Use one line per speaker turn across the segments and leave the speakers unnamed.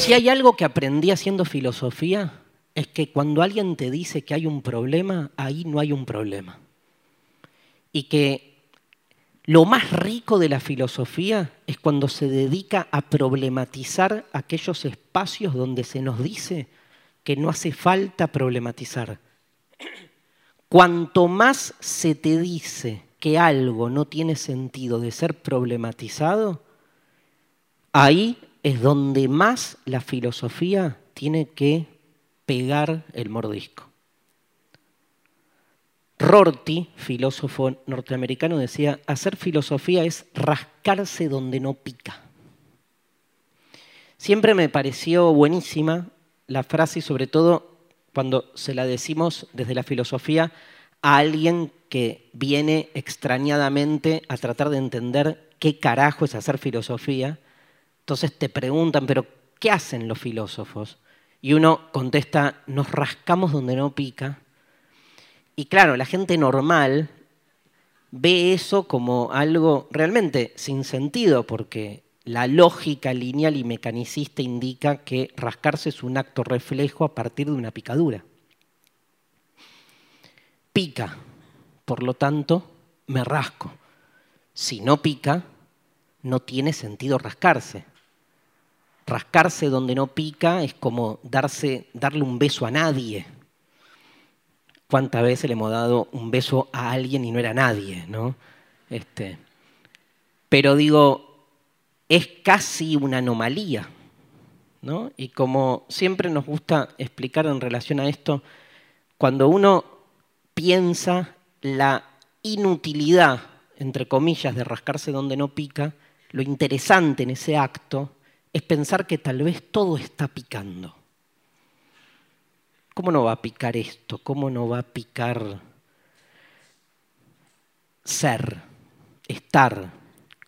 Si hay algo que aprendí haciendo filosofía, es que cuando alguien te dice que hay un problema, ahí no hay un problema. Y que lo más rico de la filosofía es cuando se dedica a problematizar aquellos espacios donde se nos dice que no hace falta problematizar. Cuanto más se te dice que algo no tiene sentido de ser problematizado, ahí es donde más la filosofía tiene que pegar el mordisco. Rorty, filósofo norteamericano, decía, hacer filosofía es rascarse donde no pica. Siempre me pareció buenísima la frase y sobre todo cuando se la decimos desde la filosofía a alguien que viene extrañadamente a tratar de entender qué carajo es hacer filosofía. Entonces te preguntan, pero ¿qué hacen los filósofos? Y uno contesta, nos rascamos donde no pica. Y claro, la gente normal ve eso como algo realmente sin sentido, porque la lógica lineal y mecanicista indica que rascarse es un acto reflejo a partir de una picadura. Pica, por lo tanto, me rasco. Si no pica, no tiene sentido rascarse. Rascarse donde no pica es como darle un beso a nadie. ¿Cuántas veces le hemos dado un beso a alguien y no era nadie? ¿no? Este, pero digo, es casi una anomalía. ¿no? Y como siempre nos gusta explicar en relación a esto, cuando uno piensa la inutilidad, entre comillas, de rascarse donde no pica, lo interesante en ese acto es pensar que tal vez todo está picando. ¿Cómo no va a picar esto? ¿Cómo no va a picar ser, estar?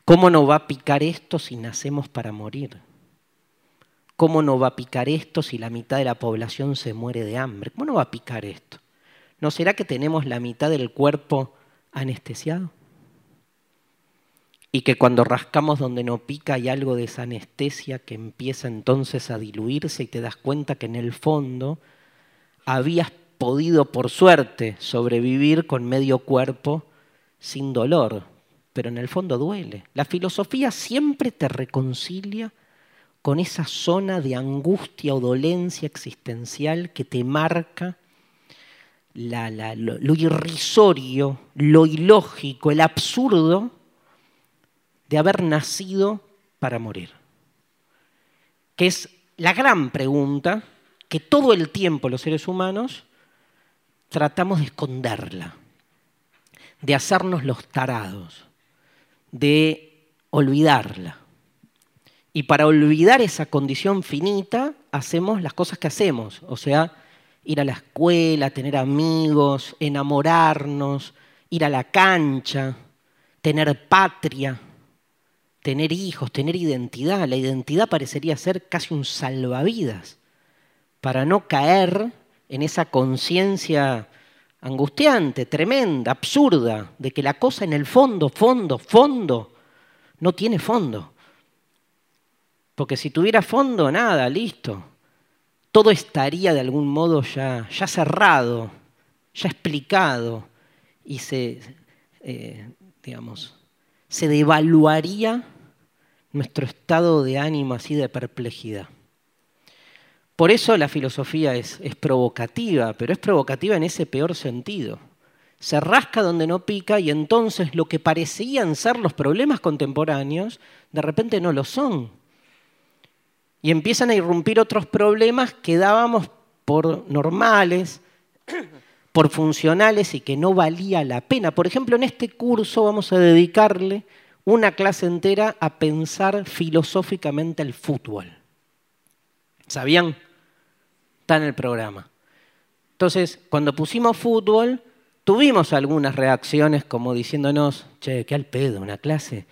¿Cómo no va a picar esto si nacemos para morir? ¿Cómo no va a picar esto si la mitad de la población se muere de hambre? ¿Cómo no va a picar esto? ¿No será que tenemos la mitad del cuerpo anestesiado? Y que cuando rascamos donde no pica hay algo de esa anestesia que empieza entonces a diluirse y te das cuenta que en el fondo habías podido por suerte sobrevivir con medio cuerpo sin dolor, pero en el fondo duele. La filosofía siempre te reconcilia con esa zona de angustia o dolencia existencial que te marca lo irrisorio, lo ilógico, el absurdo de haber nacido para morir? Que es la gran pregunta que todo el tiempo los seres humanos tratamos de esconderla, de hacernos los tarados, de olvidarla. Y para olvidar esa condición finita, hacemos las cosas que hacemos, o sea, ir a la escuela, tener amigos, enamorarnos, ir a la cancha, tener patria, tener hijos, tener identidad. La identidad parecería ser casi un salvavidas para no caer en esa conciencia angustiante, tremenda, absurda, de que la cosa en el fondo, fondo, fondo, no tiene fondo. Porque si tuviera fondo, nada, listo. Todo estaría de algún modo ya, ya cerrado, ya explicado y se, eh, digamos, se devaluaría nuestro estado de ánimo así de perplejidad. Por eso la filosofía es, es, provocativa, pero es provocativa en ese peor sentido. Se rasca donde no pica y entonces lo que parecían ser los problemas contemporáneos, de repente no lo son. Y empiezan a irrumpir otros problemas que dábamos por normales, por funcionales y que no valía la pena. Por ejemplo, en este curso vamos a dedicarle una clase entera a pensar filosóficamente el fútbol. ¿Sabían? Está en el programa. Entonces, cuando pusimos fútbol, tuvimos algunas reacciones como diciéndonos, che, qué al pedo, una clase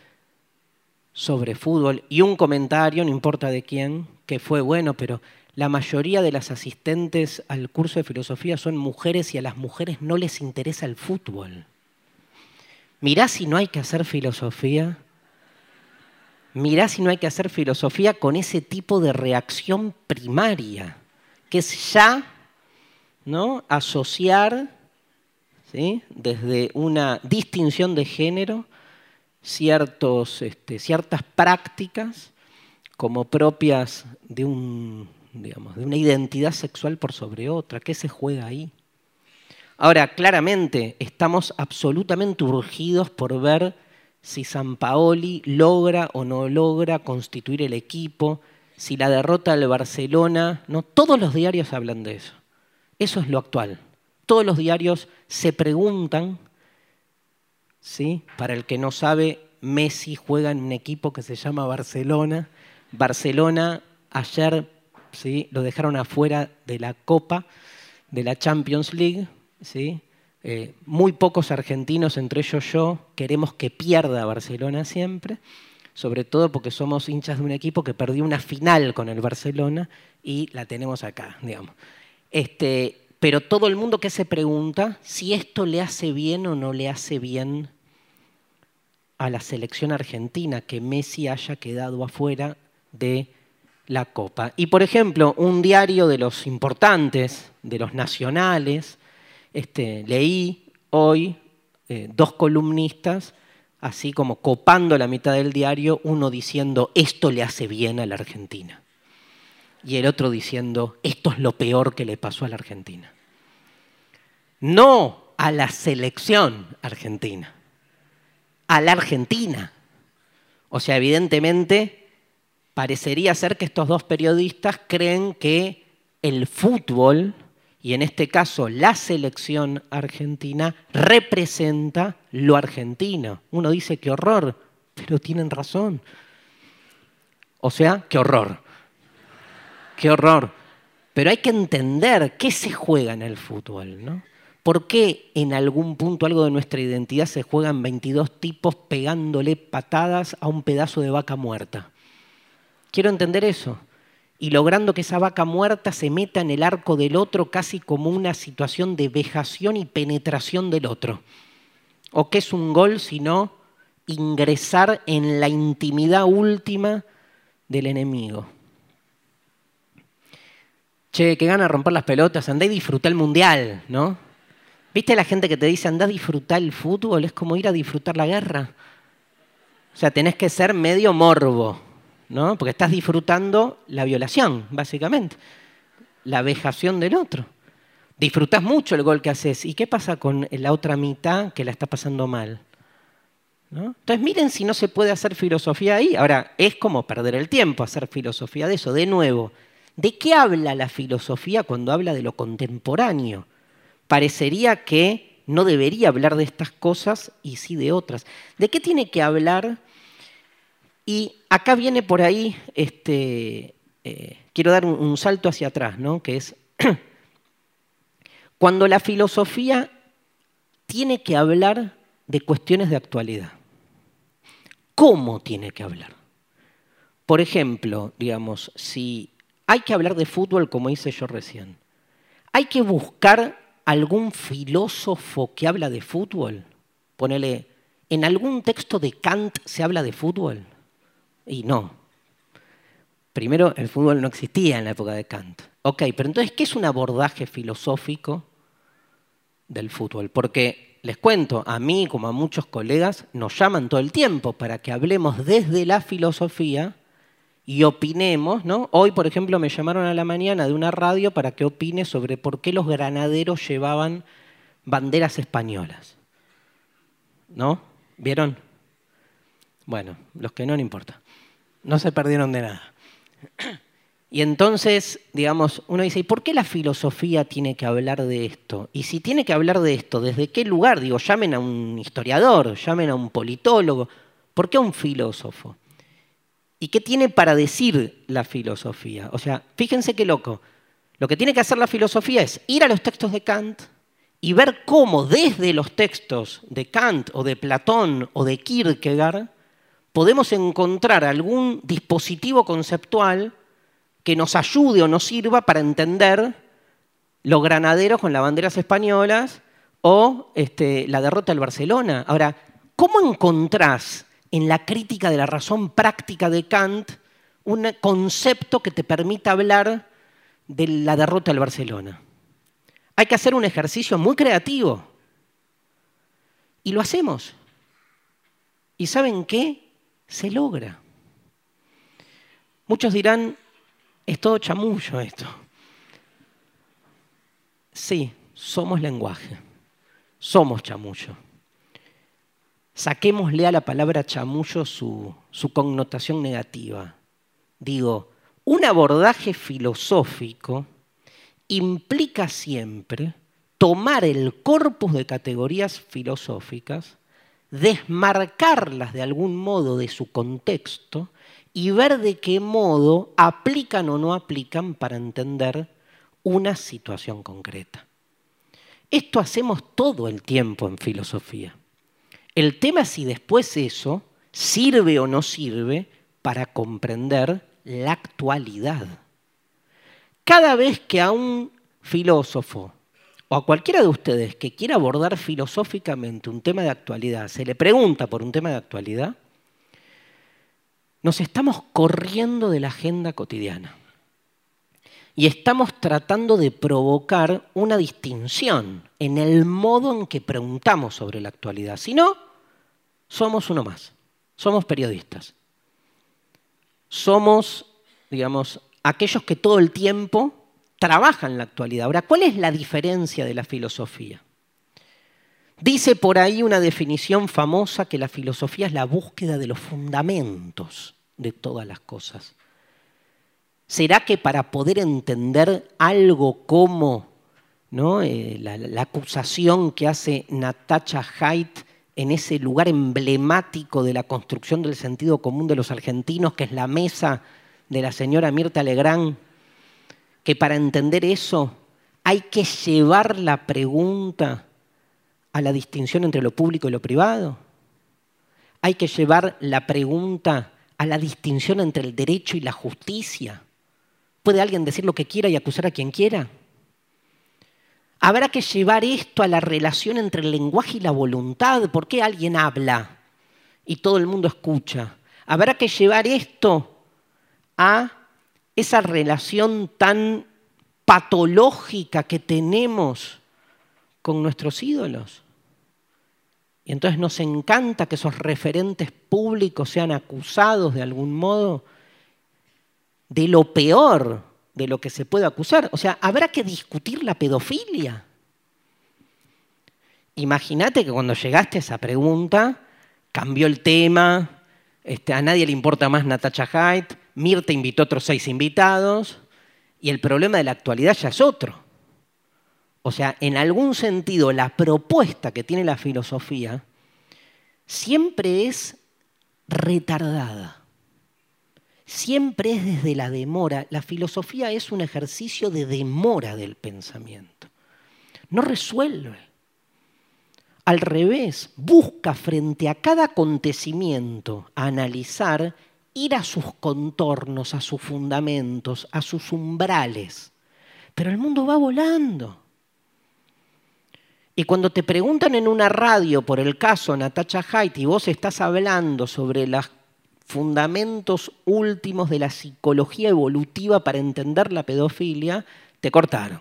sobre fútbol y un comentario, no importa de quién, que fue bueno, pero la mayoría de las asistentes al curso de filosofía son mujeres y a las mujeres no les interesa el fútbol. Mirá si no hay que hacer filosofía. mirá si no hay que hacer filosofía con ese tipo de reacción primaria, que es ya ¿no? asociar desde una distinción de género ciertos, este, ciertas prácticas como propias de, de una identidad sexual por sobre otra. ¿Qué se juega ahí? Ahora, claramente, estamos absolutamente urgidos por ver si San Paoli logra o no logra constituir el equipo, si la derrota del Barcelona, no, todos los diarios hablan de eso. Eso es lo actual. Todos los diarios se preguntan, ¿sí? Para el que no sabe, Messi juega en un equipo que se llama Barcelona. Barcelona ayer ¿sí? lo dejaron afuera de la Copa, de la Champions League, ¿sí? Eh, muy pocos argentinos, entre ellos yo, queremos que pierda Barcelona siempre, sobre todo porque somos hinchas de un equipo que perdió una final con el Barcelona y la tenemos acá, digamos. Este, pero todo el mundo que se pregunta si esto le hace bien o no le hace bien a la selección argentina que Messi haya quedado afuera de la Copa. Y por ejemplo, un diario de los importantes, de los nacionales, este, leí hoy eh, dos columnistas, así como copando la mitad del diario, uno diciendo, esto le hace bien a la Argentina. Y el otro diciendo, esto es lo peor que le pasó a la Argentina. No a la selección argentina, a la Argentina. O sea, evidentemente, parecería ser que estos dos periodistas creen que el fútbol y en este caso la selección argentina representa lo argentino. Uno dice qué horror, pero tienen razón. O sea, qué horror. Qué horror. Pero hay que entender qué se juega en el fútbol, ¿no? ¿Por qué en algún punto algo de nuestra identidad se juegan 22 tipos pegándole patadas a un pedazo de vaca muerta? Quiero entender eso y logrando que esa vaca muerta se meta en el arco del otro casi como una situación de vejación y penetración del otro. ¿O qué es un gol sino ingresar en la intimidad última del enemigo? Che, que gana romper las pelotas, andá y disfruta el mundial, ¿no? ¿Viste la gente que te dice andá a disfrutar el fútbol? Es como ir a disfrutar la guerra. O sea, tenés que ser medio morbo. ¿No? Porque estás disfrutando la violación, básicamente, la vejación del otro. Disfrutas mucho el gol que haces. ¿Y qué pasa con la otra mitad que la está pasando mal? Entonces miren si no se puede hacer filosofía ahí. Ahora, es como perder el tiempo hacer filosofía de eso. De nuevo, ¿de qué habla la filosofía cuando habla de lo contemporáneo? Parecería que no debería hablar de estas cosas y sí de otras. ¿De qué tiene que hablar y acá viene por ahí, este, eh, quiero dar un, salto hacia atrás, ¿no? que es cuando la filosofía tiene que hablar de cuestiones de actualidad. ¿Cómo tiene que hablar? Por ejemplo, digamos, si hay que hablar de fútbol, como hice yo recién, hay que buscar algún filósofo que habla de fútbol. Ponele, ¿en algún texto de Kant se habla de fútbol? Y no. Primero, el fútbol no existía en la época de Kant. Ok, pero entonces, ¿qué es un abordaje filosófico del fútbol? Porque les cuento, a mí como a muchos colegas nos llaman todo el tiempo para que hablemos desde la filosofía y opinemos, ¿no? Hoy, por ejemplo, me llamaron a la mañana de una radio para que opine sobre por qué los granaderos llevaban banderas españolas. ¿No? ¿Vieron? Bueno, los que no, no importa no se perdieron de nada. Y entonces, digamos, uno dice, ¿y por qué la filosofía tiene que hablar de esto? Y si tiene que hablar de esto, ¿desde qué lugar? Digo, llamen a un historiador, llamen a un politólogo. ¿Por qué a un filósofo? ¿Y qué tiene para decir la filosofía? O sea, fíjense qué loco. Lo que tiene que hacer la filosofía es ir a los textos de Kant y ver cómo desde los textos de Kant o de Platón o de Kierkegaard podemos encontrar algún dispositivo conceptual que nos ayude o nos sirva para entender los granaderos con las banderas españolas o este, la derrota del Barcelona. Ahora, ¿cómo encontrás en la crítica de la razón práctica de Kant un concepto que te permita hablar de la derrota del Barcelona. Hay que hacer un ejercicio muy creativo. Y lo hacemos. ¿Y saben qué? Se logra. Muchos dirán, es todo chamullo esto. Sí, somos lenguaje. Somos chamullo. Saquémosle a la palabra chamullo su, su connotación negativa. Digo, un abordaje filosófico implica siempre tomar el corpus de categorías filosóficas, desmarcarlas de algún modo de su contexto y ver de qué modo aplican o no aplican para entender una situación concreta. Esto hacemos todo el tiempo en filosofía. El tema es si después eso sirve o no sirve para comprender la actualidad. Cada vez que a un filósofo o a cualquiera de ustedes que quiera abordar filosóficamente un tema de actualidad, se le pregunta por un tema de actualidad, nos estamos corriendo de la agenda cotidiana y estamos tratando de provocar una distinción en el modo en que preguntamos sobre la actualidad. Si no, somos uno más, somos periodistas. Somos, digamos, aquellos que todo el tiempo trabajan la actualidad. Ahora, ¿cuál es la diferencia de la filosofía? Dice por ahí una definición famosa que la filosofía es la búsqueda de los fundamentos de todas las cosas. ¿Será que para poder entender algo como ¿no? Eh, la, acusación que hace Natacha Haidt en ese lugar emblemático de la construcción del sentido común de los argentinos, que es la mesa de la señora Mirta Legrand, que para entender eso hay que llevar la pregunta a la distinción entre lo público y lo privado? ¿Hay que llevar la pregunta a la distinción entre el derecho y la justicia? ¿Puede alguien decir lo que quiera y acusar a quien quiera? Habrá que llevar esto a la relación entre el lenguaje y la voluntad. ¿Por qué alguien habla y todo el mundo escucha? Habrá que llevar esto a esa relación tan patológica que tenemos con nuestros ídolos. Y entonces nos encanta que esos referentes públicos sean acusados de algún modo de lo peor de lo que se puede acusar. O sea, habrá que discutir la pedofilia. Imagínate que cuando llegaste a esa pregunta, cambió el tema, este, a nadie le importa más Natacha Haidt, Mirta invitó a otros seis invitados, y el problema de la actualidad ya es otro. O sea, en algún sentido, la propuesta que tiene la filosofía siempre es retardada siempre es desde la demora. La filosofía es un ejercicio de demora del pensamiento. No resuelve. Al revés, busca frente a cada acontecimiento analizar, ir a sus contornos, a sus fundamentos, a sus umbrales. Pero el mundo va volando. Y cuando te preguntan en una radio por el caso Natacha Haidt y vos estás hablando sobre las fundamentos últimos de la psicología evolutiva para entender la pedofilia, te cortaron.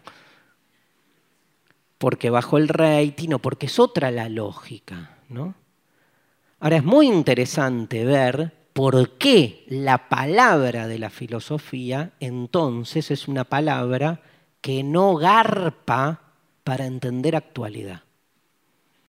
Porque bajó el rating o porque es otra la lógica. ¿no? Ahora es muy interesante ver por qué la palabra de la filosofía entonces es una palabra que no garpa para entender actualidad.